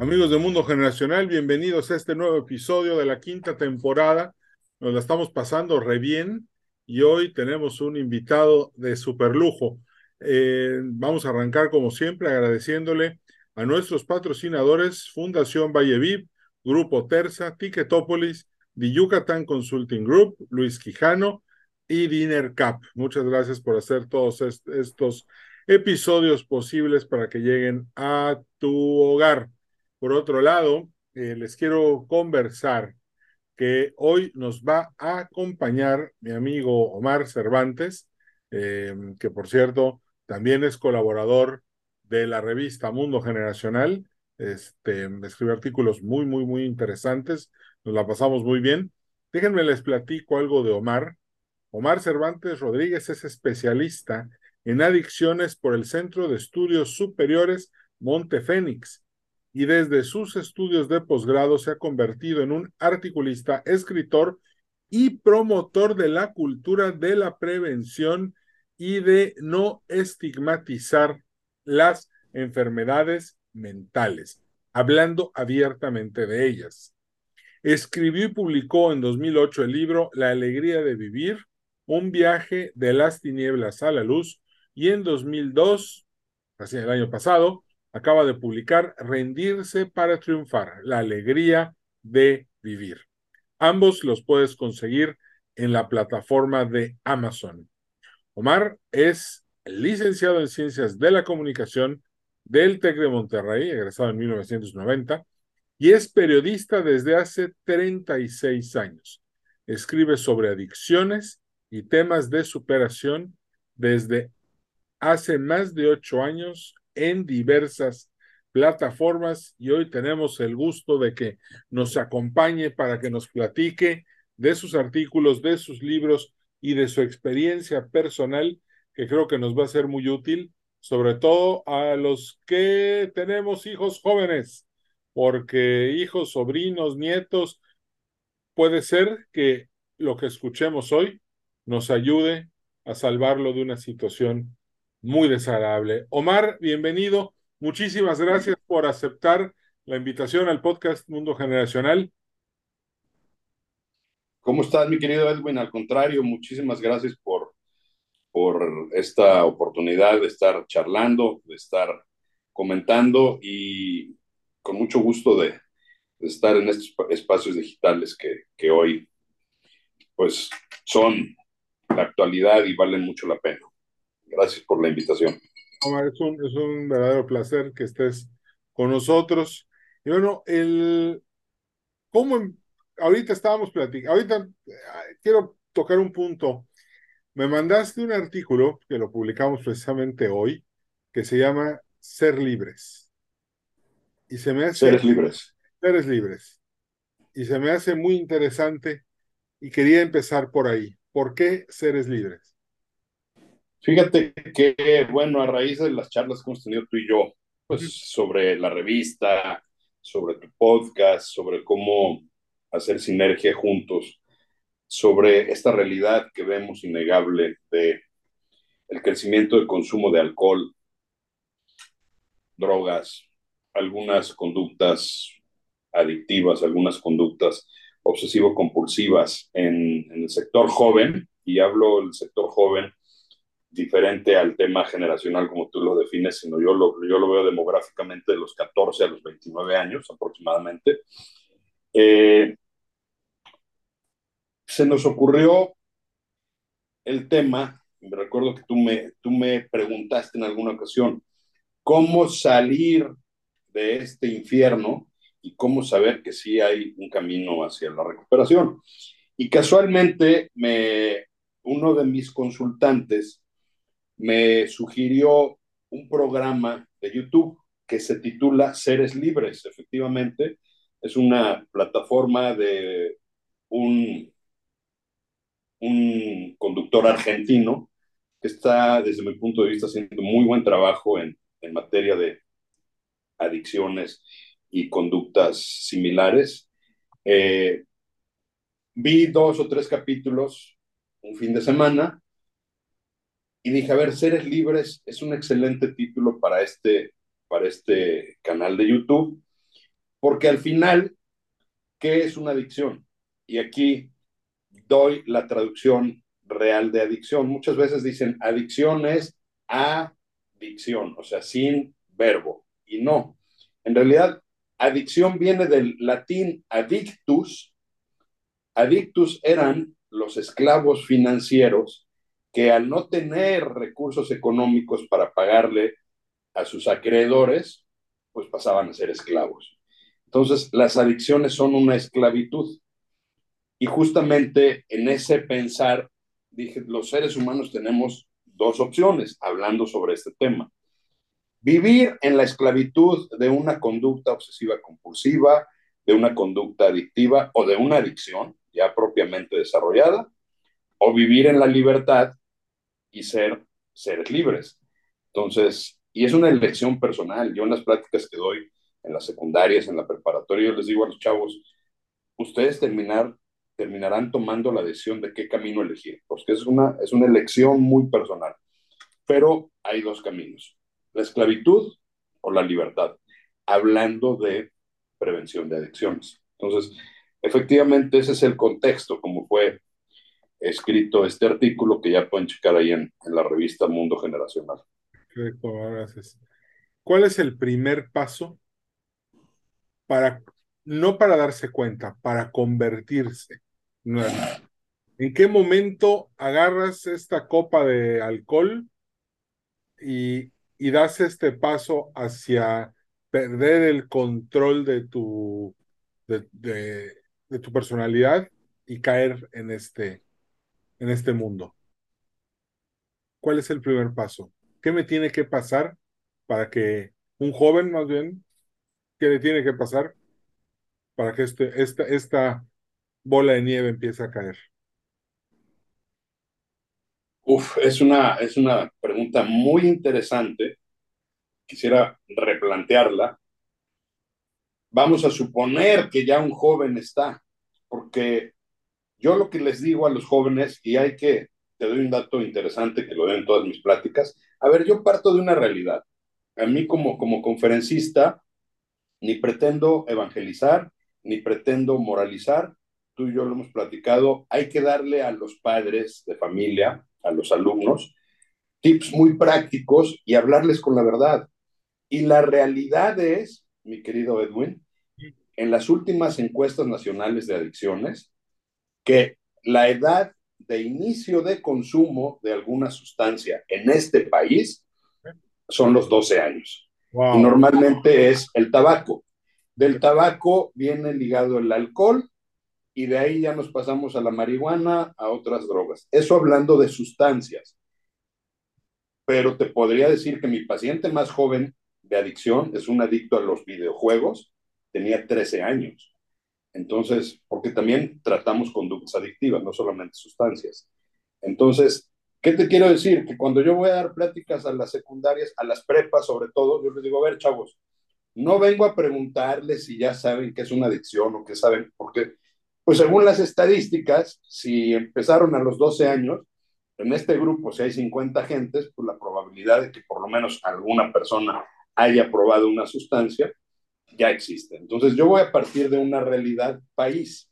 Amigos de Mundo Generacional, bienvenidos a este nuevo episodio de la quinta temporada. Nos la estamos pasando re bien y hoy tenemos un invitado de super lujo. Eh, vamos a arrancar como siempre agradeciéndole a nuestros patrocinadores Fundación Valle Grupo Terza, Ticketopolis, The Yucatán Consulting Group, Luis Quijano y Dinner Cap. Muchas gracias por hacer todos estos episodios posibles para que lleguen a tu hogar. Por otro lado, eh, les quiero conversar que hoy nos va a acompañar mi amigo Omar Cervantes, eh, que por cierto también es colaborador de la revista Mundo Generacional. Este, escribe artículos muy, muy, muy interesantes. Nos la pasamos muy bien. Déjenme les platico algo de Omar. Omar Cervantes Rodríguez es especialista en adicciones por el Centro de Estudios Superiores Monte Fénix y desde sus estudios de posgrado se ha convertido en un articulista, escritor y promotor de la cultura de la prevención y de no estigmatizar las enfermedades mentales, hablando abiertamente de ellas. Escribió y publicó en 2008 el libro La alegría de vivir, un viaje de las tinieblas a la luz, y en 2002, así el año pasado, acaba de publicar Rendirse para triunfar, la alegría de vivir. Ambos los puedes conseguir en la plataforma de Amazon. Omar es licenciado en Ciencias de la Comunicación del TEC de Monterrey, egresado en 1990, y es periodista desde hace 36 años. Escribe sobre adicciones y temas de superación desde hace más de ocho años en diversas plataformas y hoy tenemos el gusto de que nos acompañe para que nos platique de sus artículos, de sus libros y de su experiencia personal, que creo que nos va a ser muy útil, sobre todo a los que tenemos hijos jóvenes, porque hijos, sobrinos, nietos, puede ser que lo que escuchemos hoy nos ayude a salvarlo de una situación muy desagradable. Omar, bienvenido. Muchísimas gracias por aceptar la invitación al podcast Mundo Generacional. ¿Cómo estás, mi querido Edwin? Al contrario, muchísimas gracias por, por esta oportunidad de estar charlando, de estar comentando y con mucho gusto de, estar en estos espacios digitales que, que hoy pues son la actualidad y valen mucho la pena. Gracias por la invitación. Omar, es un, es un verdadero placer que estés con nosotros. Y bueno, el, ¿cómo ahorita estábamos platicando? Ahorita quiero tocar un punto. Me mandaste un artículo que lo publicamos precisamente hoy, que se llama Ser Libres. Y se me hace... Seres libres. Seres libres. Y se me hace muy interesante y quería empezar por ahí. ¿Por qué seres libres? Fíjate que, bueno, a raíz de las charlas que hemos tenido tú y yo, pues sobre la revista, sobre tu podcast, sobre cómo hacer sinergia juntos, sobre esta realidad que vemos innegable de el crecimiento del consumo de alcohol, drogas, algunas conductas adictivas, algunas conductas obsesivo-compulsivas en, en, el sector joven, y hablo del sector joven diferente al tema generacional como tú lo defines, sino yo lo, yo lo veo demográficamente de los 14 a los 29 años aproximadamente. Eh, se nos ocurrió el tema, me recuerdo que tú me, tú me preguntaste en alguna ocasión, cómo salir de este infierno y cómo saber que sí hay un camino hacia la recuperación. Y casualmente me, uno de mis consultantes me sugirió un programa de YouTube que se titula Seres Libres, efectivamente, Es una plataforma de un, un conductor argentino que está, desde mi punto de vista, haciendo muy buen trabajo en, en materia de adicciones y conductas similares. Eh, vi dos o tres capítulos un fin de semana y dije, a ver, Seres Libres es un excelente título para este, para este canal de YouTube, porque al final, ¿qué es una adicción? Y aquí doy la traducción real de adicción. Muchas veces dicen adicción es adicción, o sea, sin verbo, y no. En realidad, adicción viene del latín adictus. Adictus eran los esclavos financieros que al no tener recursos económicos para pagarle a sus acreedores, pues pasaban a ser esclavos. Entonces, las adicciones son una esclavitud. Y justamente en ese pensar, dije, los seres humanos tenemos dos opciones hablando sobre este tema. Vivir en la esclavitud de una conducta obsesiva compulsiva, de una conducta adictiva o de una adicción ya propiamente desarrollada, o vivir en la libertad y ser seres libres. Entonces, y es una elección personal. Yo en las prácticas que doy en las secundarias, en la preparatoria, yo les digo a los chavos, ustedes terminar, terminarán tomando la decisión de qué camino elegir, porque es una, es una elección muy personal. Pero hay dos caminos la esclavitud o la libertad, hablando de prevención de adicciones. Entonces, efectivamente, ese es el contexto, como fue escrito este artículo que ya pueden checar ahí en, en la revista Mundo Generacional. Perfecto, gracias. ¿Cuál es el primer paso para, no para darse cuenta, para convertirse? ¿En qué momento agarras esta copa de alcohol y y das este paso hacia perder el control de tu, de, de, tu personalidad y caer en este, en este mundo. ¿Cuál es el primer paso? ¿Qué me tiene que pasar para que un joven, más bien, qué le tiene que pasar para que este, esta, esta bola de nieve empiece a caer? Uf, es una, es una pregunta muy interesante. Quisiera replantearla. Vamos a suponer que ya un joven está, porque yo lo que les digo a los jóvenes, y hay que, te doy un dato interesante que lo den en todas mis pláticas, a ver, yo parto de una realidad. A mí como, como conferencista, ni pretendo evangelizar, ni pretendo moralizar, tú y yo lo hemos platicado, hay que darle a los padres de familia a los alumnos tips muy prácticos y hablarles con la verdad. Y la realidad es, mi querido Edwin, en las últimas encuestas nacionales de adicciones, que la edad de inicio de consumo de alguna sustancia en este país son los 12 años. Y normalmente es el tabaco. Del tabaco viene ligado el alcohol y de ahí ya nos pasamos a la marihuana, a otras drogas. Eso hablando de sustancias. Pero te podría decir que mi paciente más joven de adicción es un adicto a los videojuegos, tenía 13 años. Entonces, porque también tratamos conductas adictivas, no solamente sustancias. Entonces, ¿qué te quiero decir? Que cuando yo voy a dar pláticas a las secundarias, a las prepas sobre todo, yo les digo, a ver, chavos, no vengo a preguntarles si ya saben qué es una adicción o qué saben, porque pues según las estadísticas, si empezaron a los 12 años, en este grupo, si hay 50 gentes, pues la probabilidad de que por lo menos alguna persona haya probado una sustancia ya existe. Entonces yo voy a partir de una realidad país.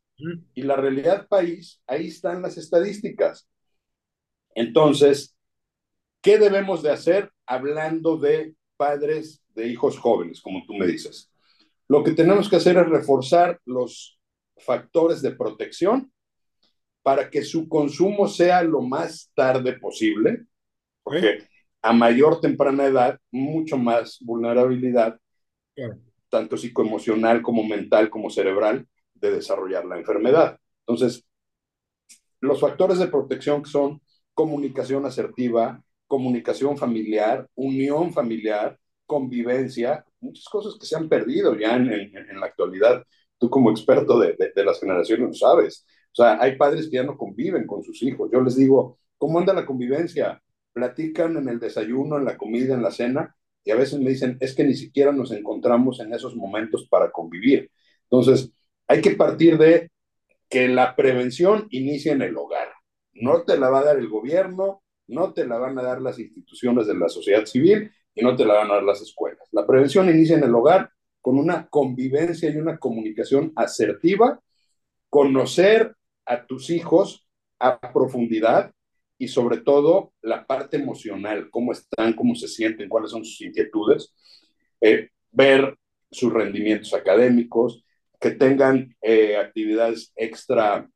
Y la realidad país, ahí están las estadísticas. Entonces, ¿qué debemos de hacer hablando de padres de hijos jóvenes, como tú me dices? Lo que tenemos que hacer es reforzar los factores de protección para que su consumo sea lo más tarde posible, porque a mayor temprana edad, mucho más vulnerabilidad, tanto psicoemocional como mental como cerebral, de desarrollar la enfermedad. Entonces, los factores de protección son comunicación asertiva, comunicación familiar, unión familiar, convivencia, muchas cosas que se han perdido ya en, en la actualidad tú como experto de, de, de las generaciones lo sabes. O sea, hay padres que ya no conviven con sus hijos. Yo les digo, ¿cómo anda la convivencia? Platican en el desayuno, en la comida, en la cena, y a veces me dicen, es que ni siquiera nos encontramos en esos momentos para convivir. Entonces, hay que partir de que la prevención inicia en el hogar. No te la va a dar el gobierno, no te la van a dar las instituciones de la sociedad civil y no te la van a dar las escuelas. La prevención inicia en el hogar con una convivencia y una comunicación asertiva, conocer a tus hijos a profundidad y sobre todo la parte emocional, cómo están, cómo se sienten, cuáles son sus inquietudes, eh, ver sus rendimientos académicos, que tengan eh, actividades extra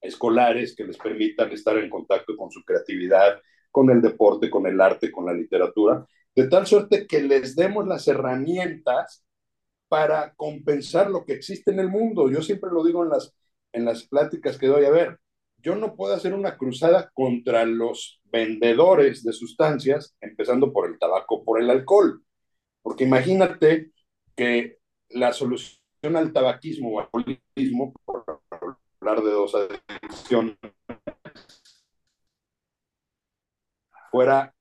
escolares que les permitan estar en contacto con su creatividad, con el deporte, con el arte, con la literatura, de tal suerte que les demos las herramientas para compensar lo que existe en el mundo. Yo siempre lo digo en las, en las pláticas que doy, a ver, yo no puedo hacer una cruzada contra los vendedores de sustancias, empezando por el tabaco, por el alcohol, porque imagínate que la solución al tabaquismo o al alcoholismo, por hablar de dos adicciones, fuera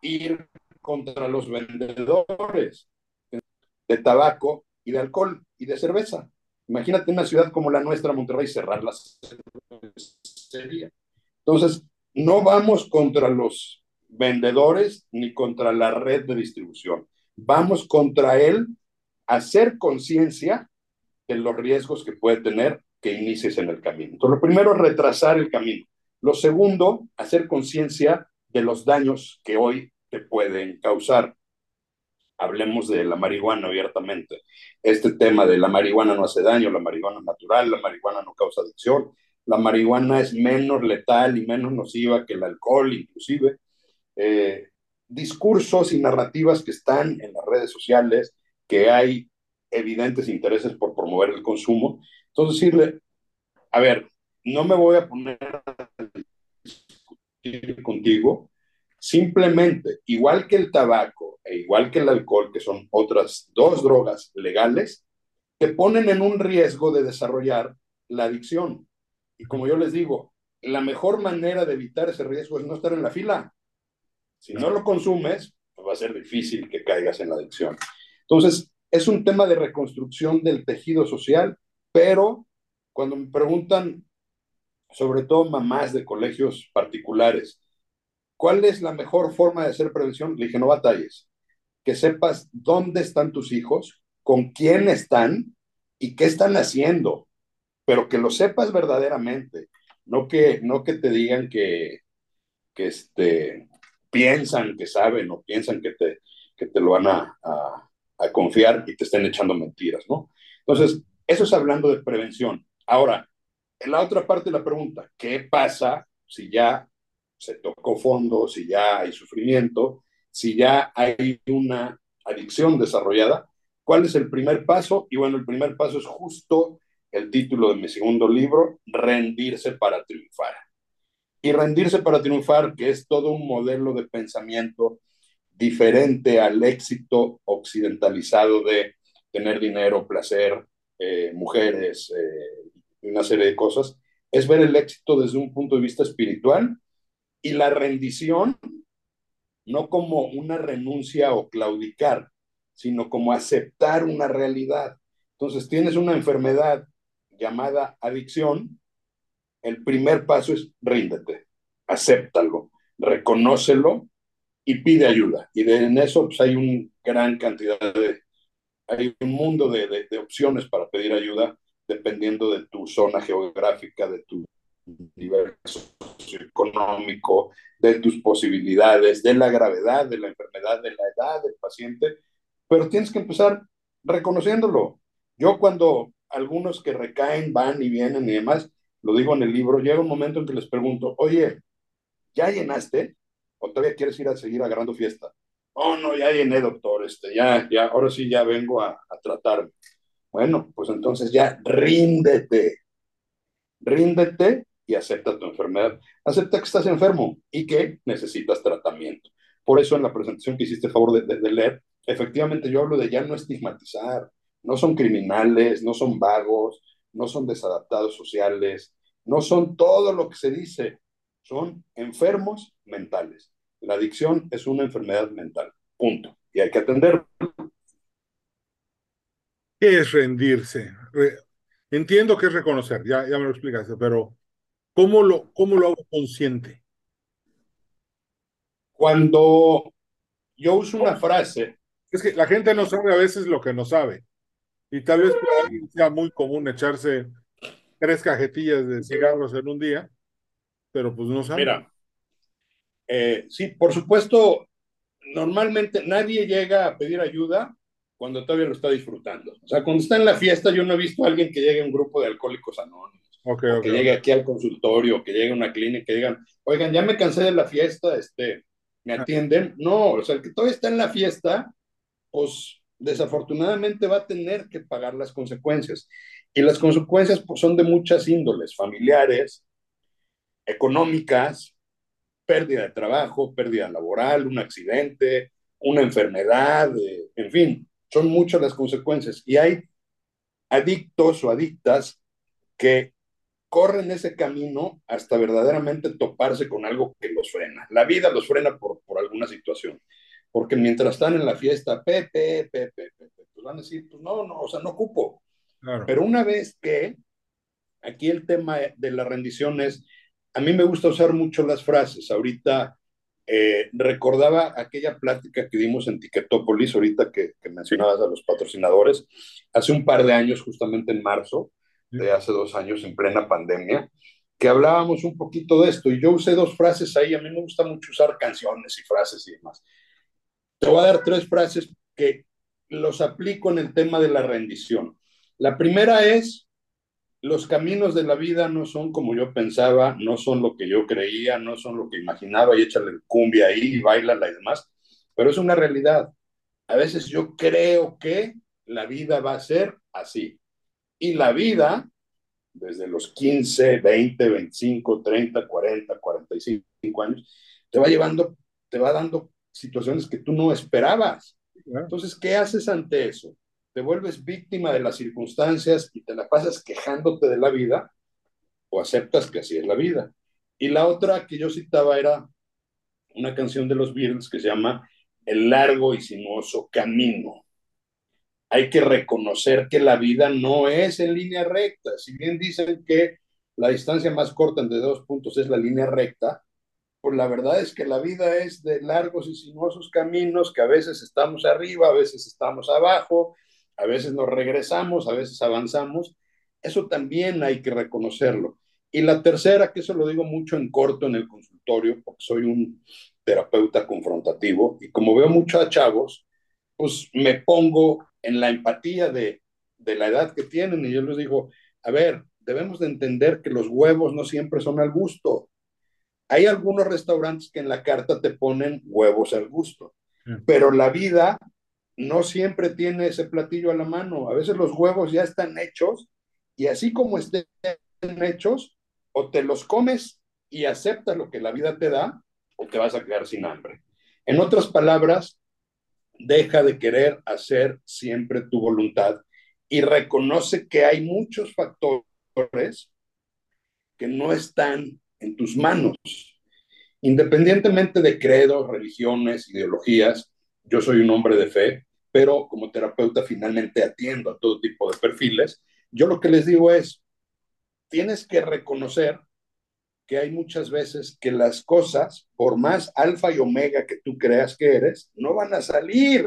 ir contra los vendedores de tabaco y de alcohol y de cerveza. Imagínate una ciudad como la nuestra, Monterrey, cerrar la cervecería. Entonces, no vamos contra los vendedores ni contra la red de distribución. Vamos contra él hacer conciencia de los riesgos que puede tener que inicies en el camino. Entonces, lo primero es retrasar el camino. Lo segundo, hacer conciencia de los daños que hoy te pueden causar. Hablemos de la marihuana abiertamente. Este tema de la marihuana no hace daño, la marihuana natural, la marihuana no causa adicción, la marihuana es menos letal y menos nociva que el alcohol, inclusive. Eh, discursos y narrativas que están en las redes sociales, que hay evidentes intereses por promover el consumo. Entonces, decirle, a ver, no me voy a poner contigo, simplemente, igual que el tabaco e igual que el alcohol, que son otras dos drogas legales, te ponen en un riesgo de desarrollar la adicción. Y como yo les digo, la mejor manera de evitar ese riesgo es no estar en la fila. Si no lo consumes, pues va a ser difícil que caigas en la adicción. Entonces, es un tema de reconstrucción del tejido social, pero cuando me preguntan, sobre todo mamás de colegios particulares, ¿cuál es la mejor forma de hacer prevención? Le dije, no batalles, que sepas dónde están tus hijos, con quién están y qué están haciendo, pero que lo sepas verdaderamente, no que, no que te digan que, que este, piensan que saben o piensan que te, que te lo van a a confiar y te estén echando mentiras, ¿no? Entonces, eso es hablando de prevención. Ahora, en la otra parte de la pregunta, ¿qué pasa si ya se tocó fondo, si ya hay sufrimiento, si ya hay una adicción desarrollada? ¿Cuál es el primer paso? Y bueno, el primer paso es justo el título de mi segundo libro, Rendirse para triunfar. Y rendirse para triunfar, que es todo un modelo de pensamiento diferente al éxito occidentalizado de tener dinero, placer, eh, mujeres, eh, una serie de cosas, es ver el éxito desde un punto de vista espiritual y la rendición no como una renuncia o claudicar, sino como aceptar una realidad. Entonces, tienes una enfermedad llamada adicción, el primer paso es ríndete, acéptalo, reconócelo y pide ayuda. Y de, en eso pues, hay una gran cantidad de, hay un mundo de, de, opciones para pedir ayuda dependiendo de tu zona geográfica, de tu nivel socioeconómico, de tus posibilidades, de la gravedad de la enfermedad, de la edad del paciente, pero tienes que empezar reconociéndolo. Yo cuando algunos que recaen van y vienen y demás, lo digo en el libro, llega un momento en que les pregunto, oye, ¿ya llenaste? ¿O todavía quieres ir a seguir agarrando fiesta? Oh, no, ya llené, doctor, este, ya, ya, ahora sí ya vengo a, a tratarme. Bueno, pues entonces ya ríndete, ríndete y acepta tu enfermedad. Acepta que estás enfermo y que necesitas tratamiento. Por eso en la presentación que hiciste favor de, leer, efectivamente yo hablo de ya no estigmatizar, no son criminales, no son vagos, no son desadaptados sociales, no son todo lo que se dice, son enfermos mentales. La adicción es una enfermedad mental, punto. Y hay que atenderlo. ¿Qué es rendirse? Entiendo que es reconocer, ya, ya me lo explicaste, pero ¿cómo lo, cómo lo hago consciente? Cuando yo uso una frase. Es que la gente no sabe a veces lo que no sabe. Y tal vez sea muy común echarse tres cajetillas de cigarros en un día, pero pues no sabe. Mira, eh, sí, por supuesto, normalmente nadie llega a pedir ayuda cuando todavía lo está disfrutando. O sea, cuando está en la fiesta, yo no he visto a alguien que llegue a un grupo de alcohólicos anónimos, que llegue aquí al consultorio, que llegue a una clínica, que digan, oigan, ya me cansé de la fiesta, este, me atienden. No, o sea, el que todavía está en la fiesta, pues desafortunadamente va a tener que pagar las consecuencias. Y las consecuencias pues, son de muchas índoles, familiares, económicas, pérdida de trabajo, pérdida laboral, un accidente, una enfermedad, eh, en fin, son muchas las consecuencias. Y hay adictos o adictas que corren ese camino hasta verdaderamente toparse con algo que los frena. La vida los frena por, por alguna situación. Porque mientras están en la fiesta, pepe, pepe, pepe, pues van a decir, pues no, no, o sea, no ocupo. Pero una vez que, aquí el tema de la rendición es, a mí me gusta usar mucho las frases. Ahorita eh, recordaba aquella plática que dimos en Tiquetópolis, ahorita que, que, mencionabas a los patrocinadores, hace un par de años, justamente en marzo, de hace dos años, en plena pandemia, que hablábamos un poquito de esto. Y yo usé dos frases ahí. A mí me gusta mucho usar canciones y frases y demás. Te voy a dar tres frases que los aplico en el tema de la rendición. La primera es, los caminos de la vida no son como yo pensaba, no son lo que yo creía, no son lo que imaginaba y échale cumbia ahí y bailala y demás, pero es una realidad. A veces yo creo que la vida va a ser así. Y la vida, desde los 15, 20, 25, 30, 40, 45 años, te va llevando, te va dando situaciones que tú no esperabas. Entonces, ¿qué haces ante eso? ¿Te vuelves víctima de las circunstancias y te la pasas quejándote de la vida o aceptas que así es la vida? Y la otra que yo citaba era una canción de los Beatles que se llama El largo y sinuoso camino. Hay que reconocer que la vida no es en línea recta. Si bien dicen que la distancia más corta entre dos puntos es la línea recta, pues la verdad es que la vida es de largos y sinuosos caminos, que a veces estamos arriba, a veces estamos abajo, a veces nos regresamos, a veces avanzamos. Eso también hay que reconocerlo. Y la tercera, que eso lo digo mucho en corto en el consultorio, porque soy un terapeuta confrontativo y como veo mucho a chavos, pues me pongo en la empatía de, de la edad que tienen y yo les digo, a ver, debemos de entender que los huevos no siempre son al gusto hay algunos restaurantes que en la carta te ponen huevos al gusto, pero la vida no siempre tiene ese platillo a la mano. A veces los huevos ya están hechos y así como estén hechos, o te los comes y aceptas lo que la vida te da, o te vas a quedar sin hambre. En otras palabras, deja de querer hacer siempre tu voluntad y reconoce que hay muchos factores que no están en tus manos. Independientemente de credos, religiones, ideologías, yo soy un hombre de fe, pero como terapeuta finalmente atiendo a todo tipo de perfiles. Yo lo que les digo es, tienes que reconocer que hay muchas veces que las cosas, por más alfa y omega que tú creas que eres, no van a salir,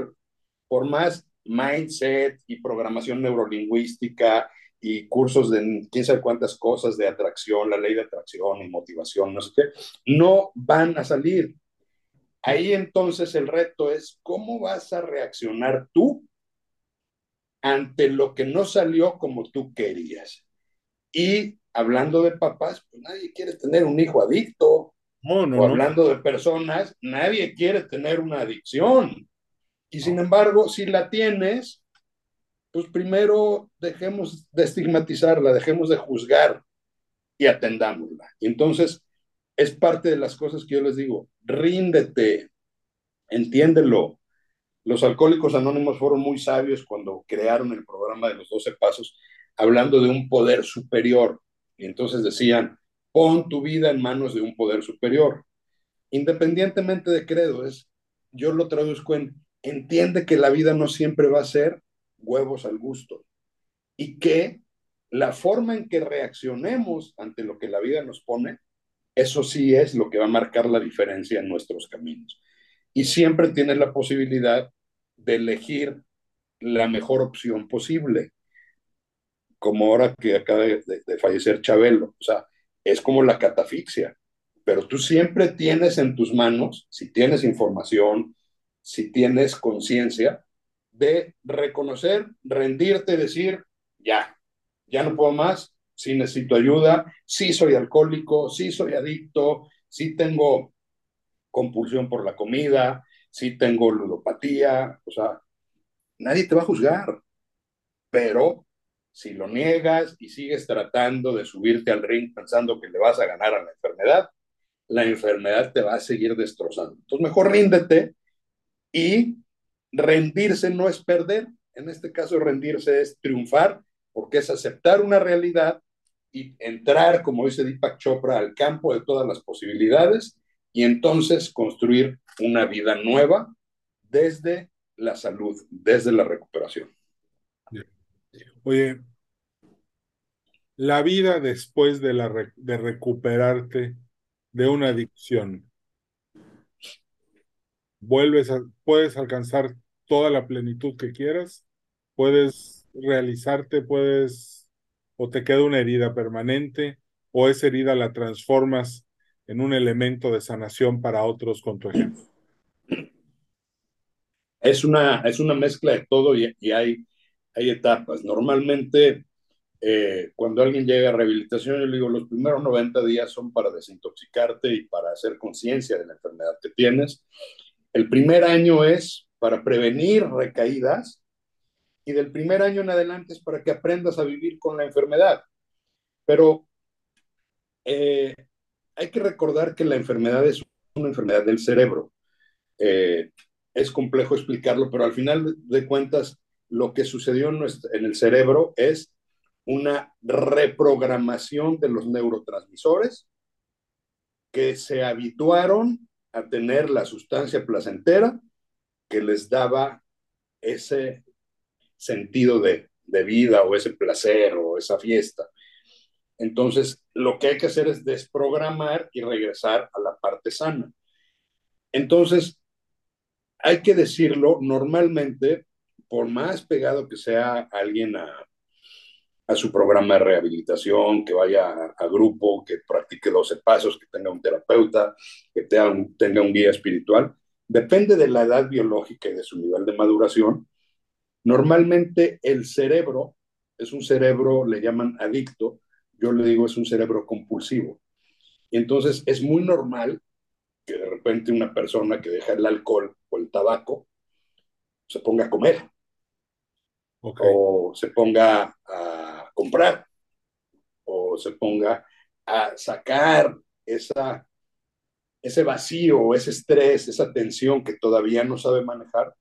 por más mindset y programación neurolingüística y cursos de quién sabe cuántas cosas de atracción, la ley de atracción y motivación, no sé qué, no van a salir. Ahí entonces el reto es cómo vas a reaccionar tú ante lo que no salió como tú querías. Y hablando de papás, pues nadie quiere tener un hijo adicto. o hablando de personas, nadie quiere tener una adicción. Y sin embargo, si la tienes, pues primero dejemos de estigmatizarla, dejemos de juzgar y atendámosla. Entonces es parte de las cosas que yo les digo, ríndete, entiéndelo, Los alcohólicos anónimos fueron muy sabios cuando crearon el programa de los 12 pasos, hablando de un poder superior. Y entonces decían, pon tu vida en manos de un poder superior. Independientemente de credo, yo lo traduzco en, entiende que la vida no siempre va a ser huevos al gusto y que la forma en que reaccionemos ante lo que la vida nos pone, eso sí es lo que va a marcar la diferencia en nuestros caminos. Y siempre tienes la posibilidad de elegir la mejor opción posible, como ahora que acaba de, fallecer Chabelo. O sea, es como la catafixia, pero tú siempre tienes en tus manos, si tienes información, si tienes conciencia, de reconocer, rendirte, decir, ya, ya no puedo más, sí necesito ayuda, sí soy alcohólico, sí soy adicto, sí tengo compulsión por la comida, sí tengo ludopatía, o sea, nadie te va a juzgar, pero si lo niegas y sigues tratando de subirte al ring pensando que le vas a ganar a la enfermedad, la enfermedad te va a seguir destrozando. Entonces, mejor ríndete y rendirse no es perder. En este caso, rendirse es triunfar, porque es aceptar una realidad y entrar, como dice Deepak Chopra, al campo de todas las posibilidades y entonces construir una vida nueva desde la salud, desde la recuperación. Oye, la vida después de, la, de recuperarte de una adicción, vuelves a, puedes alcanzar toda la plenitud que quieras, puedes realizarte, puedes, o te queda una herida permanente, o esa herida la transformas en un elemento de sanación para otros con tu ejemplo es una, es una mezcla de todo y, hay, hay etapas. Normalmente, eh, cuando alguien llega a rehabilitación, yo le digo, los primeros 90 días son para desintoxicarte y para hacer conciencia de la enfermedad que tienes. El primer año es para prevenir recaídas y del primer año en adelante es para que aprendas a vivir con la enfermedad. Pero eh, hay que recordar que la enfermedad es una enfermedad del cerebro. Eh, es complejo explicarlo, pero al final de cuentas, lo que sucedió en, el cerebro es una reprogramación de los neurotransmisores que se habituaron a tener la sustancia placentera que les daba ese sentido de, de, vida o ese placer o esa fiesta. Entonces, lo que hay que hacer es desprogramar y regresar a la parte sana. Entonces, hay que decirlo, normalmente, por más pegado que sea alguien a, a su programa de rehabilitación, que vaya a, grupo, que practique 12 pasos, que tenga un terapeuta, que tenga un, tenga un guía espiritual, depende de la edad biológica y de su nivel de maduración. Normalmente el cerebro es un cerebro, le llaman adicto, yo le digo es un cerebro compulsivo. Y entonces es muy normal que de repente una persona que deja el alcohol o el tabaco se ponga a comer o se ponga a comprar o se ponga a sacar esa, ese vacío, ese estrés, esa tensión que todavía no sabe manejar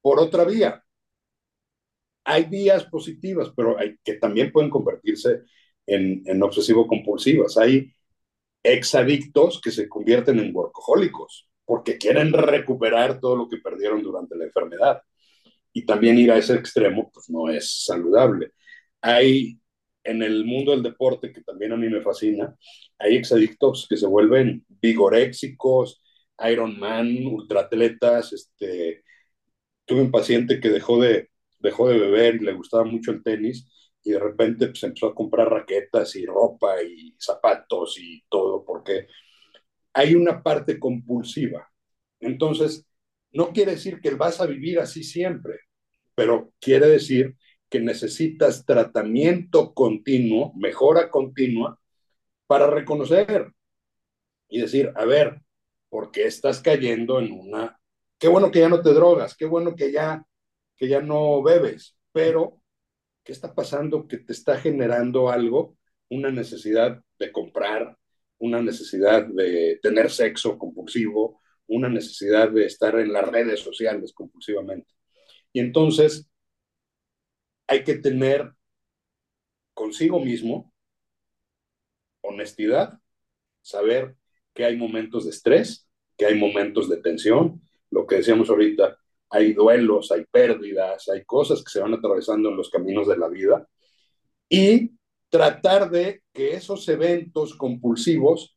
por otra vía. Hay vías positivas, pero hay, que también pueden convertirse en, en obsesivo-compulsivas. Hay exadictos que se convierten en workahólicos porque quieren recuperar todo lo que perdieron durante la enfermedad. Y también ir a ese extremo, pues no es saludable. Hay en el mundo del deporte, que también a mí me fascina, hay exadictos que se vuelven vigoréxicos, Ironman, ultraatletas. Este, tuve un paciente que dejó de, dejó de beber y le gustaba mucho el tenis y de repente pues, empezó a comprar raquetas y ropa y zapatos y todo, porque hay una parte compulsiva. Entonces, no quiere decir que vas a vivir así siempre, pero quiere decir que necesitas tratamiento continuo, mejora continua, para reconocer y decir, a ver, ¿por qué estás cayendo en una... Qué bueno que ya no te drogas, qué bueno que ya, que ya no bebes, pero ¿qué está pasando que te está generando algo, una necesidad de comprar, una necesidad de tener sexo compulsivo, una necesidad de estar en las redes sociales compulsivamente. Y entonces hay que tener consigo mismo honestidad, saber que hay momentos de estrés, que hay momentos de tensión, lo que decíamos ahorita, hay duelos, hay pérdidas, hay cosas que se van atravesando en los caminos de la vida. Y tratar de que esos eventos compulsivos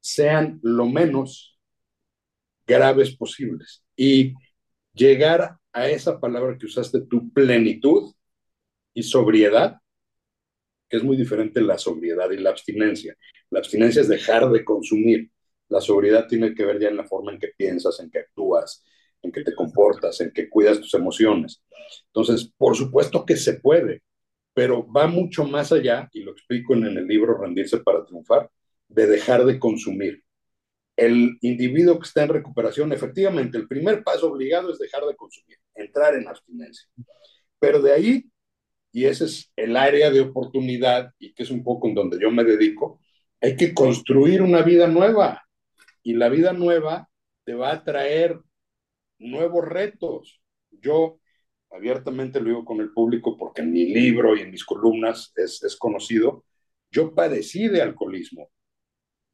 sean lo menos graves posibles. Y llegar a esa palabra que usaste, tu plenitud y sobriedad, que es muy diferente la sobriedad y la abstinencia. La abstinencia es dejar de consumir. La sobriedad tiene que ver ya en la forma en que piensas, en que actúas, en que te comportas, en que cuidas tus emociones. Entonces, por supuesto que se puede, pero va mucho más allá, y lo explico en, el libro Rendirse para Triunfar, de dejar de consumir. El individuo que está en recuperación, efectivamente, el primer paso obligado es dejar de consumir, entrar en abstinencia. Pero de ahí, y ese es el área de oportunidad, y que es un poco en donde yo me dedico, hay que construir una vida nueva. Y la vida nueva te va a traer nuevos retos. Yo abiertamente lo digo con el público porque en mi libro y en mis columnas es, es conocido, yo padecí de alcoholismo.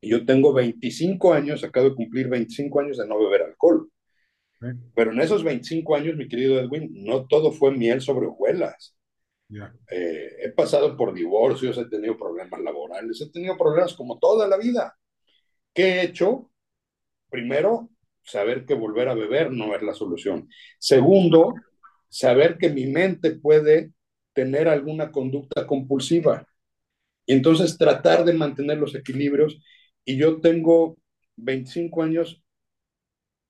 Y yo tengo 25 años, acabo de cumplir 25 años de no beber alcohol. Pero en esos 25 años, mi querido Edwin, no todo fue miel sobre hojuelas. Eh, he pasado por divorcios, he tenido problemas laborales, he tenido problemas como toda la vida. ¿Qué he hecho? Primero, saber que volver a beber no es la solución. Segundo, saber que mi mente puede tener alguna conducta compulsiva. Y entonces tratar de mantener los equilibrios. Y yo tengo 25 años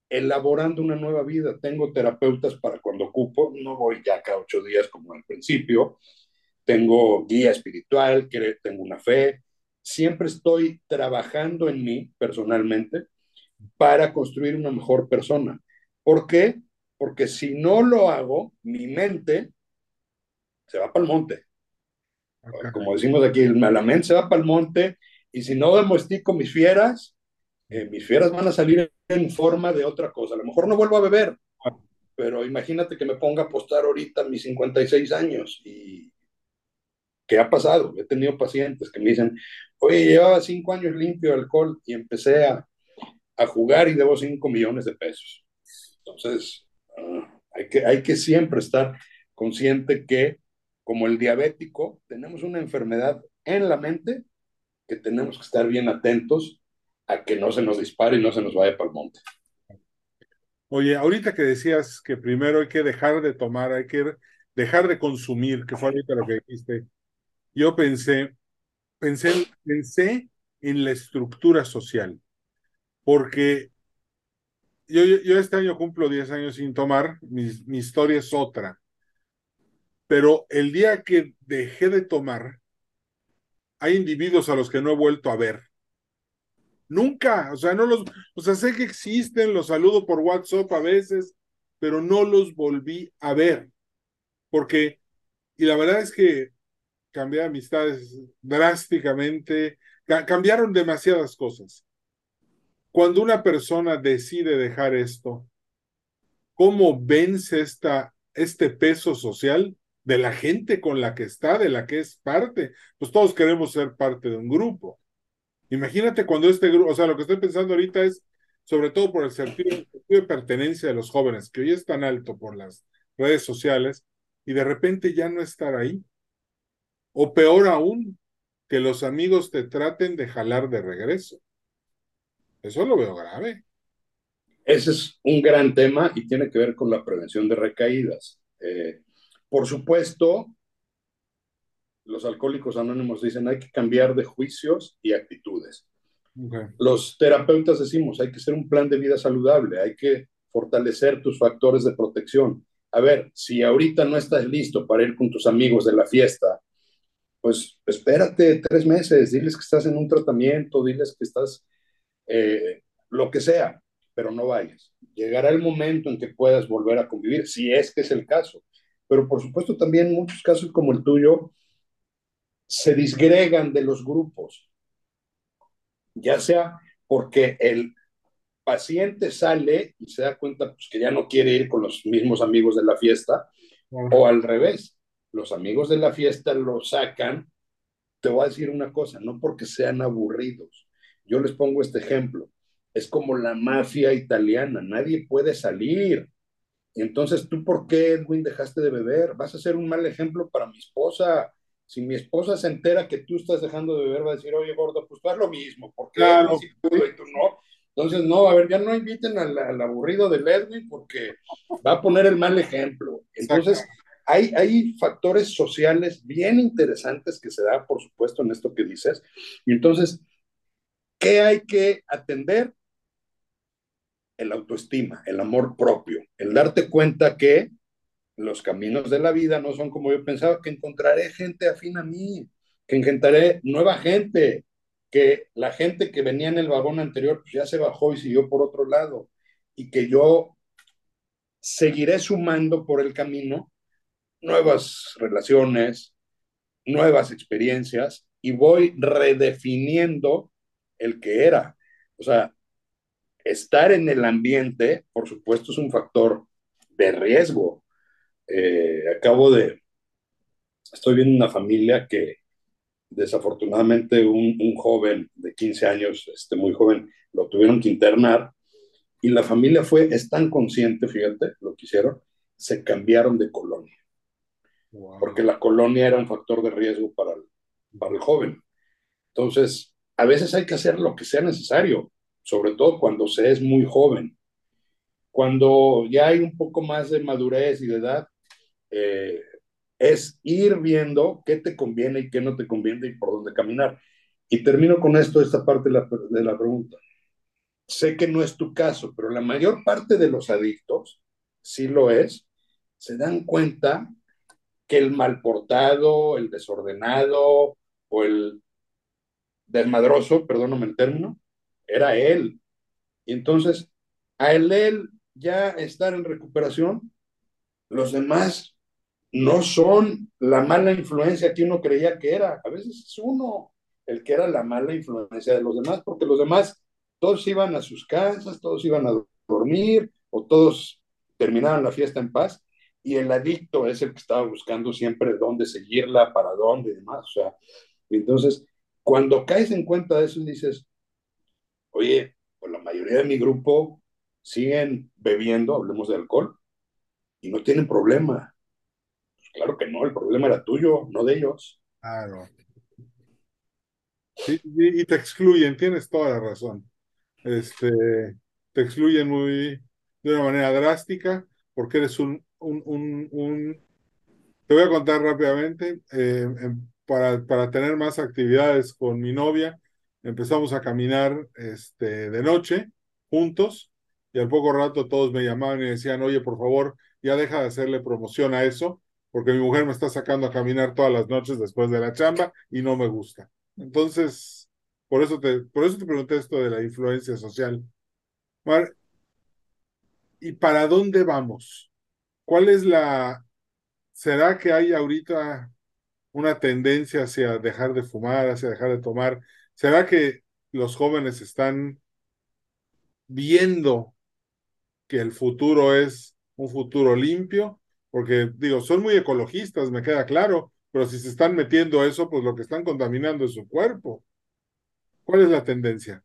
elaborando una nueva vida. Tengo terapeutas para cuando ocupo, no voy ya cada ocho días como al principio. Tengo guía espiritual, tengo una fe. Siempre estoy trabajando en mí personalmente para construir una mejor persona. ¿Por qué? Porque si no lo hago, mi mente se va para el monte. Como decimos aquí, la mente se va para el monte y si no demuestico mis fieras, eh, mis fieras van a salir en forma de otra cosa. A lo mejor no vuelvo a beber, pero imagínate que me ponga a apostar ahorita mis 56 años y ¿qué ha pasado? He tenido pacientes que me dicen, oye, llevaba cinco años limpio de alcohol y empecé a, jugar y debo 5 millones de pesos. Entonces, ah, hay que siempre estar consciente que, como el diabético, tenemos una enfermedad en la mente que tenemos que estar bien atentos a que no se nos dispare y no se nos vaya para el monte. Oye, ahorita que decías que primero hay que dejar de tomar, hay que dejar de consumir, que fue ahorita lo que dijiste, yo pensé, pensé, pensé en la estructura social porque yo, yo, este año cumplo 10 años sin tomar, mi, mi historia es otra. Pero el día que dejé de tomar, hay individuos a los que no he vuelto a ver. Nunca, o sea, no los, o sea, sé que existen, los saludo por WhatsApp a veces, pero no los volví a ver. Porque, y la verdad es que cambié amistades drásticamente, cambiaron demasiadas cosas. Cuando una persona decide dejar esto, ¿cómo vence esta, este peso social de la gente con la que está, de la que es parte? Pues todos queremos ser parte de un grupo. Imagínate cuando este grupo, o sea, lo que estoy pensando ahorita es, sobre todo por el sentido, de pertenencia de los jóvenes, que hoy es tan alto por las redes sociales, y de repente ya no estar ahí. O peor aún, que los amigos te traten de jalar de regreso. Eso lo veo grave. Ese es un gran tema y tiene que ver con la prevención de recaídas. Eh, por supuesto, los alcohólicos anónimos dicen hay que cambiar de juicios y actitudes. Los terapeutas decimos hay que hacer un plan de vida saludable, hay que fortalecer tus factores de protección. A ver, si ahorita no estás listo para ir con tus amigos de la fiesta, pues espérate tres meses, diles que estás en un tratamiento, diles que estás eh, lo que sea, pero no vayas. Llegará el momento en que puedas volver a convivir, si es que es el caso. Pero por supuesto también muchos casos como el tuyo se disgregan de los grupos, ya sea porque el paciente sale y se da cuenta pues, que ya no quiere ir con los mismos amigos de la fiesta, o al revés, los amigos de la fiesta lo sacan. Te voy a decir una cosa, no porque sean aburridos. Yo les pongo este ejemplo. Es como la mafia italiana, nadie puede salir. Entonces, ¿tú por qué, Edwin, dejaste de beber? Vas a ser un mal ejemplo para mi esposa. Si mi esposa se entera que tú estás dejando de beber, va a decir, oye, gordo, pues tú haz lo mismo. ¿Por qué claro. y tú no? Entonces, no, a ver, ya no inviten al, al aburrido de Edwin porque va a poner el mal ejemplo. Entonces, hay, hay factores sociales bien interesantes que se da, por supuesto, en esto que dices. Y entonces, ¿qué hay que atender? el autoestima, el amor propio, el darte cuenta que los caminos de la vida no son como yo pensaba, que encontraré gente afín a mí, que encontraré nueva gente, que la gente que venía en el vagón anterior pues ya se bajó y siguió por otro lado, y que yo seguiré sumando por el camino nuevas relaciones, nuevas experiencias, y voy redefiniendo el que era. O sea, estar en el ambiente, por supuesto, es un factor de riesgo. Eh, acabo de, estoy viendo una familia que desafortunadamente un, un, joven de 15 años, este, muy joven, lo tuvieron que internar y la familia fue, es tan consciente, fíjate, lo que hicieron, se cambiaron de colonia. Porque la colonia era un factor de riesgo para el, para el joven. Entonces, a veces hay que hacer lo que sea necesario sobre todo cuando se es muy joven. Cuando ya hay un poco más de madurez y de edad, eh, es ir viendo qué te conviene y qué no te conviene y por dónde caminar. Y termino con esto, esta parte de la, de la pregunta. Sé que no es tu caso, pero la mayor parte de los adictos, sí lo es, se dan cuenta que el mal portado, el desordenado o el desmadroso, perdóname el término, era él. Y entonces, a él, ya estar en recuperación, los demás no son la mala influencia que uno creía que era. A veces es uno el que era la mala influencia de los demás, porque los demás todos iban a sus casas, todos iban a dormir o todos terminaban la fiesta en paz y el adicto es el que estaba buscando siempre dónde seguirla, para dónde y demás. O sea, entonces, cuando caes en cuenta de eso dices, oye, pues la mayoría de mi grupo siguen bebiendo, hablemos de alcohol, y no tienen problema. Claro que no, el problema era tuyo, no de ellos. Claro. y, te excluyen, tienes toda la razón. Este, te excluyen muy, de una manera drástica, porque eres un, un, un, un... te voy a contar rápidamente, eh, para, para tener más actividades con mi novia, empezamos a caminar este, de noche juntos y al poco rato todos me llamaban y decían, oye, por favor, ya deja de hacerle promoción a eso, porque mi mujer me está sacando a caminar todas las noches después de la chamba y no me gusta. Entonces, por eso te, por eso te pregunté esto de la influencia social. ¿Y para dónde vamos? ¿Cuál es la... ¿Será que hay ahorita una tendencia hacia dejar de fumar, hacia dejar de tomar? ¿Será que los jóvenes están viendo que el futuro es un futuro limpio? Porque digo, son muy ecologistas, me queda claro, pero si se están metiendo eso, pues lo que están contaminando es su cuerpo. ¿Cuál es la tendencia?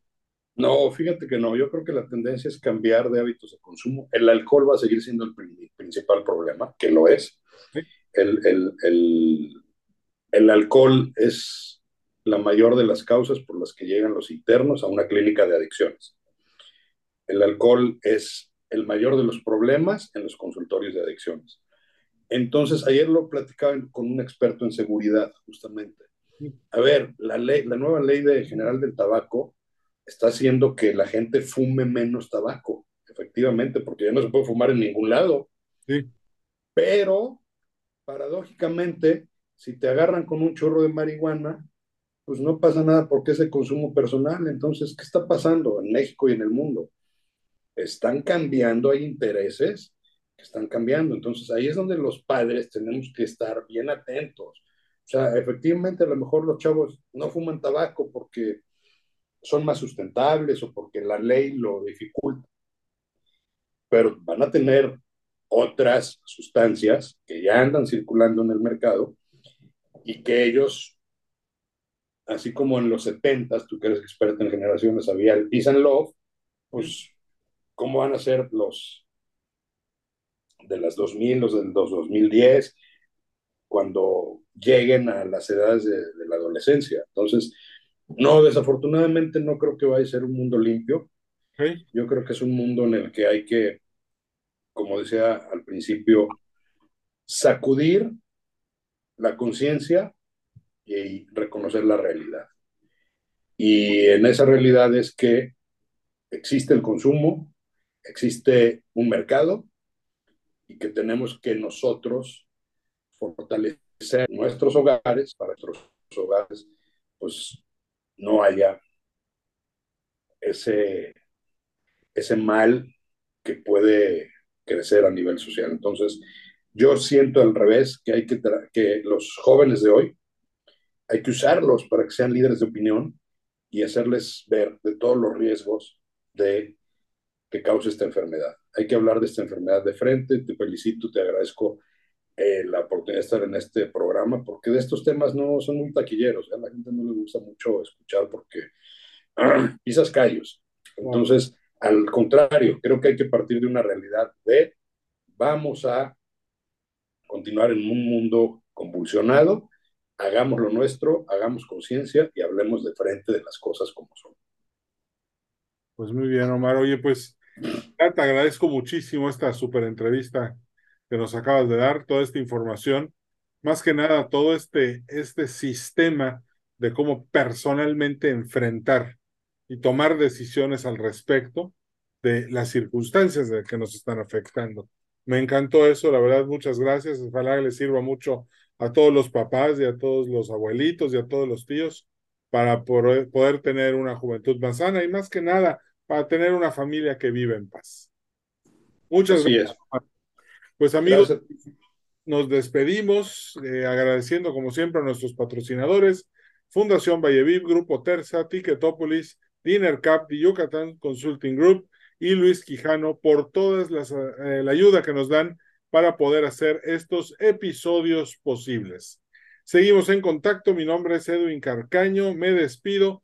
No, fíjate que no, yo creo que la tendencia es cambiar de hábitos de consumo. El alcohol va a seguir siendo el principal problema, que lo es. El, el, el, el alcohol es la mayor de las causas por las que llegan los internos a una clínica de adicciones. El alcohol es el mayor de los problemas en los consultorios de adicciones. Entonces, ayer lo platicaba con un experto en seguridad, justamente. A ver, la, ley, la nueva ley de general del tabaco está haciendo que la gente fume menos tabaco, efectivamente, porque ya no se puede fumar en ningún lado. Sí. Pero, paradójicamente, si te agarran con un chorro de marihuana, pues no pasa nada porque es el consumo personal. Entonces, ¿qué está pasando en México y en el mundo? Están cambiando, hay intereses están cambiando. Entonces, ahí es donde los padres tenemos que estar bien atentos. O sea, efectivamente, a lo mejor los chavos no fuman tabaco porque son más sustentables o porque la ley lo dificulta. Pero van a tener otras sustancias que ya andan circulando en el mercado y que ellos, así como en los 70, tú que eres experta en generaciones, había el peace and love, pues, ¿cómo van a ser los de las 2000, los del 2010, cuando lleguen a las edades de, de la adolescencia? Entonces, no, desafortunadamente no creo que vaya a ser un mundo limpio. Yo creo que es un mundo en el que hay que, como decía al principio, sacudir la conciencia y reconocer la realidad. Y en esa realidad es que existe el consumo, existe un mercado y que tenemos que nosotros fortalecer nuestros hogares para que nuestros hogares pues no haya ese, ese mal que puede crecer a nivel social. Entonces, yo siento al revés que hay que, que los jóvenes de hoy hay que usarlos para que sean líderes de opinión y hacerles ver de todos los riesgos de que cause esta enfermedad. Hay que hablar de esta enfermedad de frente. Te felicito, te agradezco eh, la oportunidad de estar en este programa, porque de estos temas no son muy taquilleros. ¿eh? A la gente no le gusta mucho escuchar porque ah, pisas callos. Entonces, al contrario, creo que hay que partir de una realidad de vamos a continuar en un mundo convulsionado, hagamos lo nuestro, hagamos conciencia y hablemos de frente de las cosas como son. Pues muy bien, Omar. Oye, pues te agradezco muchísimo esta súper entrevista que nos acabas de dar, toda esta información, más que nada todo este, este sistema de cómo personalmente enfrentar y tomar decisiones al respecto de las circunstancias que nos están afectando. Me encantó eso, la verdad, muchas gracias. Ojalá que le sirva mucho a todos los papás y a todos los abuelitos y a todos los tíos para poder tener una juventud más sana y más que nada para tener una familia que vive en paz. Muchas Así gracias. es. Pues amigos, Gracias. nos despedimos eh, agradeciendo como siempre a nuestros patrocinadores, Fundación Valleviv, Grupo Terza, Ticketopolis, Dinner Cup, The Yucatán Consulting Group y Luis Quijano por todas las eh, la ayuda que nos dan para poder hacer estos episodios posibles. Seguimos en contacto, mi nombre es Edwin Carcaño, me despido